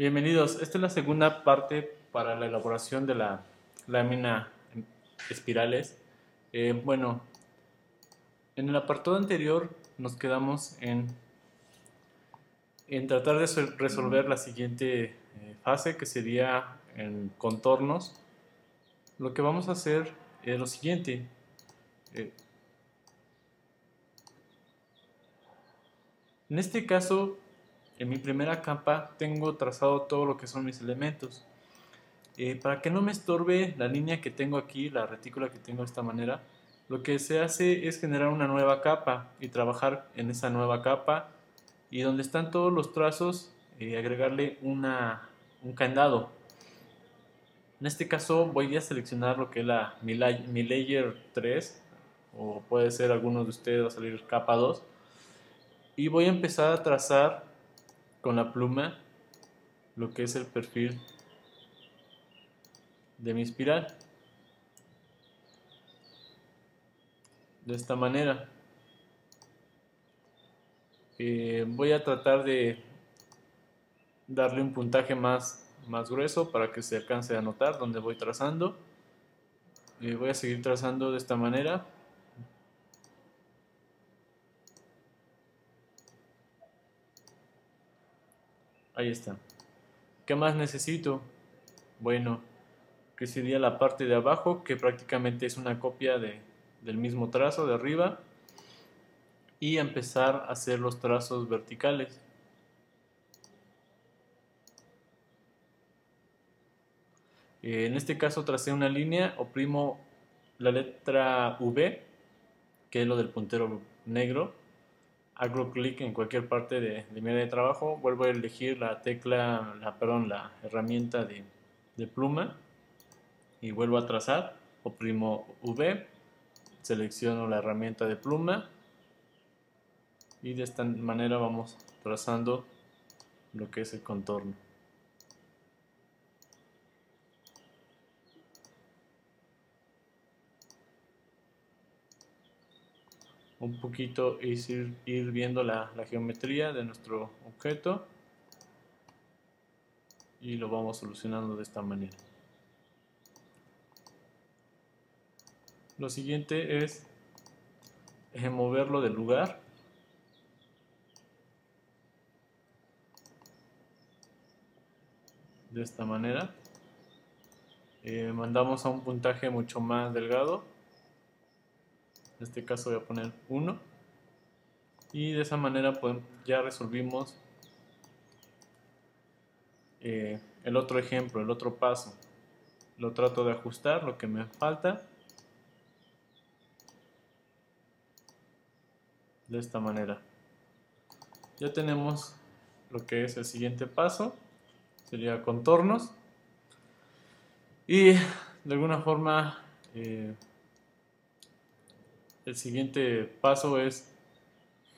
Bienvenidos, esta es la segunda parte para la elaboración de la lámina espirales. Eh, bueno, en el apartado anterior nos quedamos en, en tratar de resolver la siguiente eh, fase que sería en contornos. Lo que vamos a hacer es lo siguiente. Eh, en este caso en mi primera capa tengo trazado todo lo que son mis elementos. Eh, para que no me estorbe la línea que tengo aquí, la retícula que tengo de esta manera, lo que se hace es generar una nueva capa y trabajar en esa nueva capa y donde están todos los trazos eh, agregarle una, un candado. En este caso voy a seleccionar lo que es la, mi, layer 3 o puede ser alguno de ustedes va a salir capa 2 y voy a empezar a trazar con la pluma lo que es el perfil de mi espiral. De esta manera. Eh, voy a tratar de darle un puntaje más, más grueso para que se alcance a notar donde voy trazando. Y voy a seguir trazando de esta manera Ahí está. ¿Qué más necesito? Bueno, que sería la parte de abajo, que prácticamente es una copia de, del mismo trazo de arriba. Y empezar a hacer los trazos verticales. Eh, en este caso tracé una línea, oprimo la letra V, que es lo del puntero negro, hago clic en cualquier parte de, mi área de trabajo, vuelvo a elegir la tecla, la, perdón, la herramienta de, de pluma y vuelvo a trazar, oprimo V, selecciono la herramienta de pluma y de esta manera vamos trazando lo que es el contorno. Un poquito es ir, viendo la, geometría de nuestro objeto y lo vamos solucionando de esta manera. Lo siguiente es moverlo del lugar. De esta manera. Eh, mandamos a un puntaje mucho más delgado en este caso voy a poner 1 y de esa manera pues, ya resolvimos eh, el otro ejemplo, el otro paso. Lo trato de ajustar, lo que me falta. De esta manera. Ya tenemos lo que es el siguiente paso. Sería contornos. Y de alguna forma eh, el siguiente paso es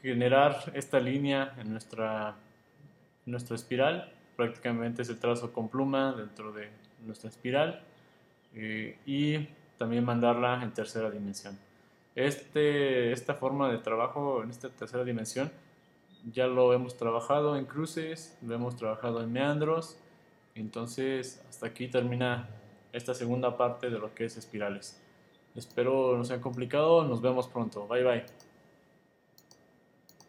generar esta línea en nuestra, nuestra espiral. Prácticamente es el trazo con pluma dentro de nuestra espiral eh, y también mandarla en tercera dimensión. Este, esta forma de trabajo en esta tercera dimensión ya lo hemos trabajado en cruces, lo hemos trabajado en meandros, entonces hasta aquí termina esta segunda parte de lo que es espirales. Espero no sea complicado. Nos vemos pronto. Bye bye.